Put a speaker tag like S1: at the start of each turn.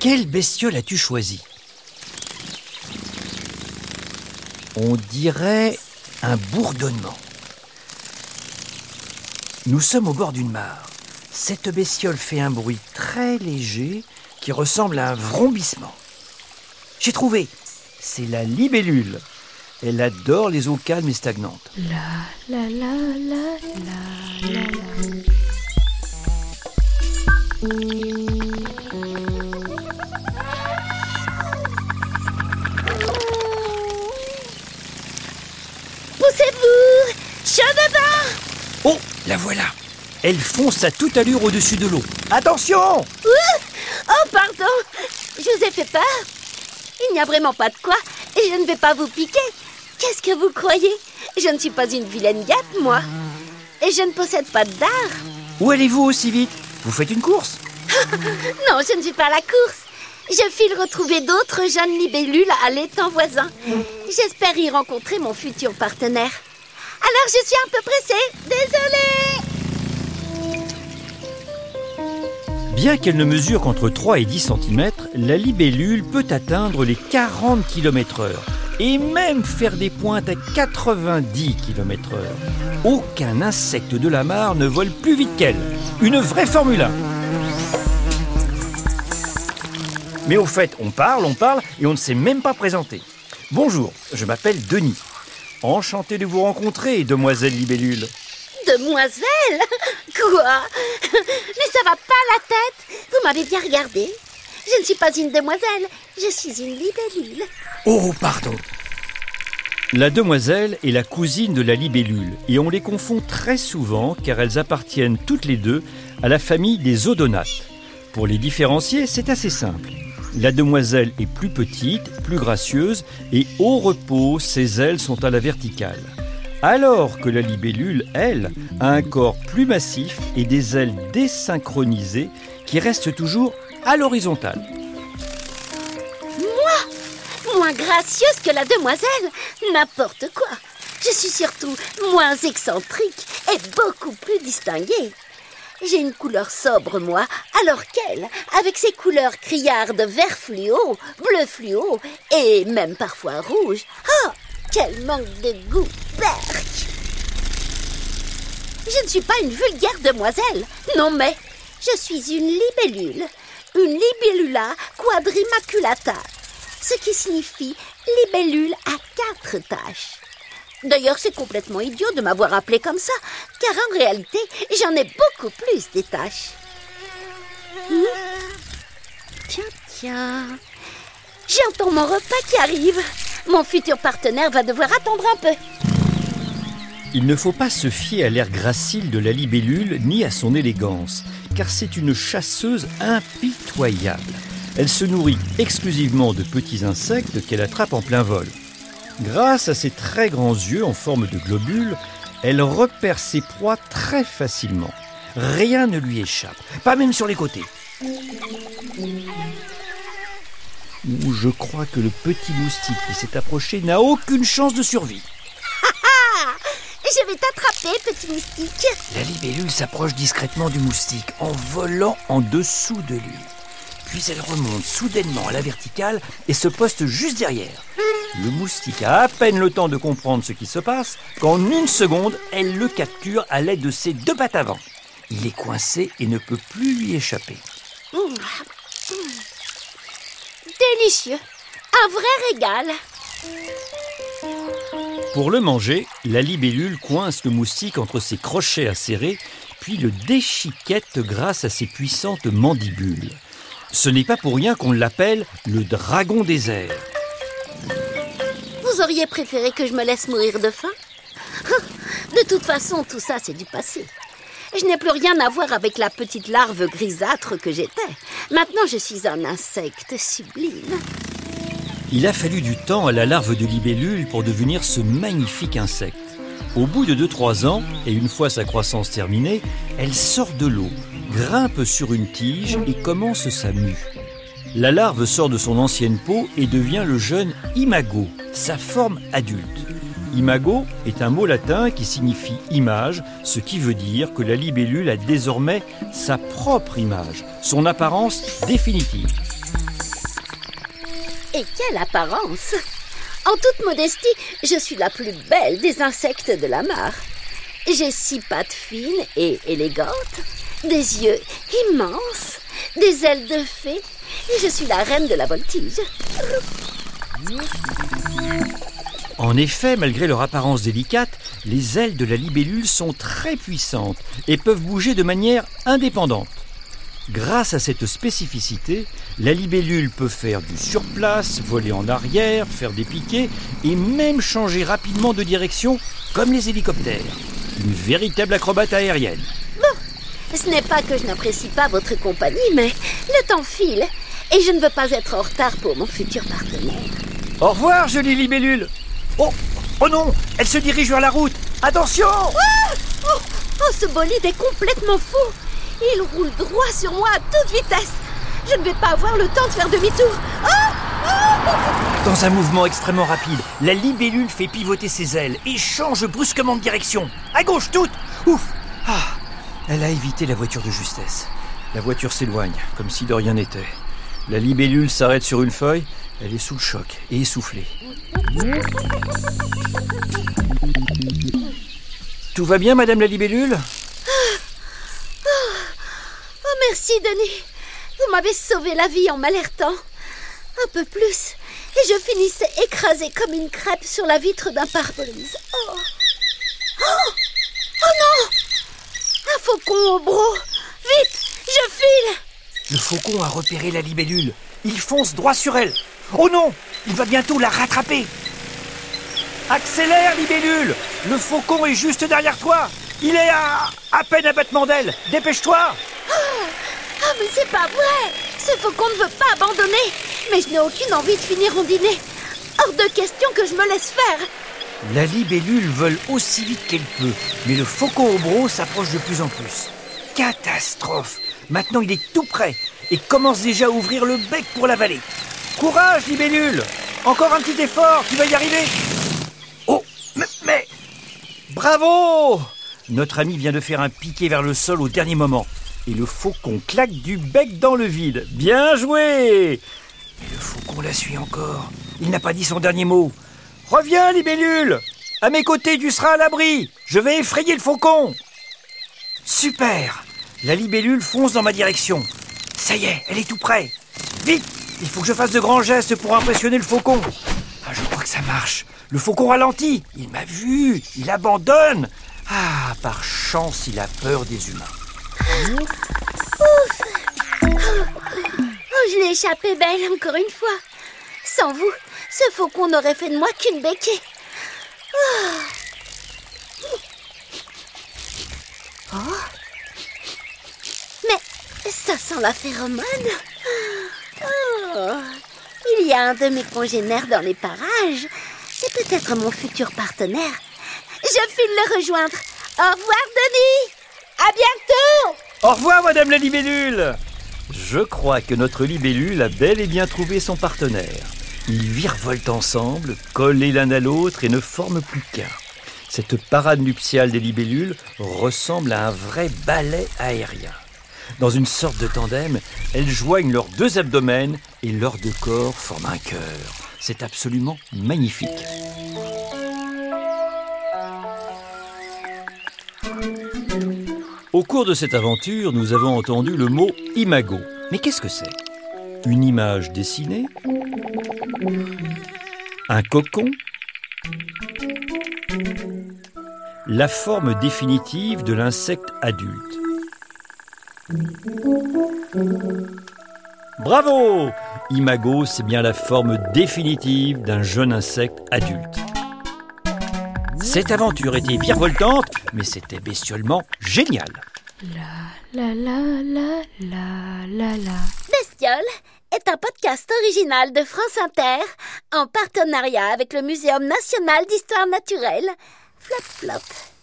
S1: Quelle bestiole as-tu choisi On dirait un bourdonnement. Nous sommes au bord d'une mare. Cette bestiole fait un bruit très léger qui ressemble à un vrombissement. J'ai trouvé. C'est la libellule. Elle adore les eaux calmes et stagnantes.
S2: La la la la la la la.
S3: Je me bats
S1: Oh, la voilà. Elle fonce à toute allure au-dessus de l'eau. Attention
S3: Oh, pardon Je vous ai fait peur Il n'y a vraiment pas de quoi et je ne vais pas vous piquer. Qu'est-ce que vous croyez? Je ne suis pas une vilaine guêpe, moi. Et je ne possède pas de dard.
S1: Où allez-vous aussi vite? Vous faites une course?
S3: Non, je ne suis pas à la course. Je file retrouver d'autres jeunes libellules à l'étang voisin. J'espère y rencontrer mon futur partenaire. Alors je suis un peu pressée. Désolée
S1: Bien qu'elle ne mesure qu'entre 3 et 10 cm, la libellule peut atteindre les 40 km/h et même faire des pointes à 90 km/h. Aucun insecte de la mare ne vole plus vite qu'elle. Une vraie Formule 1. Mais au fait, on parle, on parle et on ne s'est même pas présenté. Bonjour, je m'appelle Denis. Enchanté de vous rencontrer, demoiselle libellule.
S3: Demoiselle Quoi Mais ça va pas la tête Vous m'avez bien regardé. Je ne suis pas une demoiselle, je suis une libellule.
S1: Oh, pardon. La demoiselle est la cousine de la libellule et on les confond très souvent car elles appartiennent toutes les deux à la famille des odonates. Pour les différencier, c'est assez simple. La demoiselle est plus petite, plus gracieuse et au repos, ses ailes sont à la verticale. Alors que la libellule, elle, a un corps plus massif et des ailes désynchronisées qui restent toujours à l'horizontale.
S3: Moi Moins gracieuse que la demoiselle N'importe quoi Je suis surtout moins excentrique et beaucoup plus distinguée. J'ai une couleur sobre, moi, alors qu'elle, avec ses couleurs criardes vert fluo, bleu fluo et même parfois rouge. Oh, quel manque de goût, berk. Je ne suis pas une vulgaire demoiselle, non mais je suis une libellule, une libellula quadrimaculata, ce qui signifie libellule à quatre taches. D'ailleurs, c'est complètement idiot de m'avoir appelé comme ça, car en réalité, j'en ai beaucoup plus des taches. Hmm Tiens, tiens. J'entends mon repas qui arrive. Mon futur partenaire va devoir attendre un peu.
S1: Il ne faut pas se fier à l'air gracile de la libellule ni à son élégance, car c'est une chasseuse impitoyable. Elle se nourrit exclusivement de petits insectes qu'elle attrape en plein vol. Grâce à ses très grands yeux en forme de globules, elle repère ses proies très facilement. Rien ne lui échappe, pas même sur les côtés. Je crois que le petit moustique qui s'est approché n'a aucune chance de survie.
S3: Je vais t'attraper, petit moustique.
S1: La libellule s'approche discrètement du moustique en volant en dessous de lui. Puis elle remonte soudainement à la verticale et se poste juste derrière. Le moustique a à peine le temps de comprendre ce qui se passe qu'en une seconde, elle le capture à l'aide de ses deux pattes avant. Il est coincé et ne peut plus lui échapper.
S3: Mmh. Mmh. Délicieux. Un vrai régal.
S1: Pour le manger, la libellule coince le moustique entre ses crochets acérés, puis le déchiquette grâce à ses puissantes mandibules. Ce n'est pas pour rien qu'on l'appelle le dragon des airs.
S3: Auriez préféré que je me laisse mourir de faim? De toute façon, tout ça, c'est du passé. Je n'ai plus rien à voir avec la petite larve grisâtre que j'étais. Maintenant, je suis un insecte sublime.
S1: Il a fallu du temps à la larve de libellule pour devenir ce magnifique insecte. Au bout de 2-3 ans, et une fois sa croissance terminée, elle sort de l'eau, grimpe sur une tige et commence sa mue. La larve sort de son ancienne peau et devient le jeune imago, sa forme adulte. Imago est un mot latin qui signifie image, ce qui veut dire que la libellule a désormais sa propre image, son apparence définitive.
S3: Et quelle apparence En toute modestie, je suis la plus belle des insectes de la mare. J'ai six pattes fines et élégantes, des yeux immenses, des ailes de fée, et je suis la reine de la voltige.
S1: En effet, malgré leur apparence délicate, les ailes de la libellule sont très puissantes et peuvent bouger de manière indépendante. Grâce à cette spécificité, la libellule peut faire du surplace, voler en arrière, faire des piquets et même changer rapidement de direction comme les hélicoptères. Une véritable acrobate aérienne.
S3: Ce n'est pas que je n'apprécie pas votre compagnie, mais le temps file et je ne veux pas être en retard pour mon futur partenaire.
S1: Au revoir, jolie libellule. Oh Oh non Elle se dirige vers la route. Attention!
S3: Oh, oh, ce bolide est complètement fou. Il roule droit sur moi à toute vitesse. Je ne vais pas avoir le temps de faire demi-tour. Oh.
S1: Dans un mouvement extrêmement rapide, la libellule fait pivoter ses ailes et change brusquement de direction. À gauche toute. Ouf. Ah Elle a évité la voiture de justesse. La voiture s'éloigne, comme si de rien n'était. La libellule s'arrête sur une feuille, elle est sous le choc et essoufflée. Tout va bien, Madame la libellule?
S3: Oh, merci, Denis Vous m'avez sauvé la vie en m'alertant. Un peu plus, et je finissais écrasée comme une crêpe sur la vitre d'un pare-brise. Oh. oh Oh non Un faucon au bro Vite Je file
S1: Le faucon a repéré la libellule. Il fonce droit sur elle. Oh non Il va bientôt la rattraper. Accélère, libellule Le faucon est juste derrière toi. Il est à à peine à battement d'aile. Dépêche-toi
S3: Ah, mais c'est pas vrai Ce faucon ne veut pas abandonner Mais je n'ai aucune envie de finir mon dîner. Hors de question que je me laisse faire
S1: La libellule vole aussi vite qu'elle peut, mais le faucon au s'approche de plus en plus. Catastrophe Maintenant il est tout près et commence déjà à ouvrir le bec pour l'avaler. Courage, libellule Encore un petit effort, tu vas y arriver Oh, mais, mais Bravo Notre ami vient de faire un piqué vers le sol au dernier moment. Et le faucon claque du bec dans le vide. Bien joué Mais le faucon la suit encore. Il n'a pas dit son dernier mot. Reviens, libellule À mes côtés, tu seras à l'abri Je vais effrayer le faucon Super La libellule fonce dans ma direction. Ça y est, elle est tout près. Vite Il faut que je fasse de grands gestes pour impressionner le faucon. Ah, je crois que ça marche. Le faucon ralentit. Il m'a vu. Il abandonne. Ah, par chance, il a peur des humains.
S3: Oh, je l'ai échappé belle encore une fois. Sans vous, ce faucon n'aurait fait de moi qu'une béquille. Oh. Oh. Mais ça sent la phéromone. Oh. Il y a un de mes congénères dans les parages. C'est peut-être mon futur partenaire. Je file le rejoindre. Au revoir, Denis. À bientôt.
S1: Au revoir, Madame la libellule Je crois que notre libellule a bel et bien trouvé son partenaire. Ils virevoltent ensemble, collés l'un à l'autre et ne forment plus qu'un. Cette parade nuptiale des libellules ressemble à un vrai ballet aérien. Dans une sorte de tandem, elles joignent leurs deux abdomens et leurs deux corps forment un cœur. C'est absolument magnifique. Au cours de cette aventure, nous avons entendu le mot imago. Mais qu'est-ce que c'est? Une image dessinée Un cocon La forme définitive de l'insecte adulte. Bravo Imago, c'est bien la forme définitive d'un jeune insecte adulte. Cette aventure était virevoltante, mais c'était bestiolement génial.
S2: La la la la la la la.
S3: Est un podcast original de France Inter en partenariat avec le Muséum national d'histoire naturelle. Flop flop.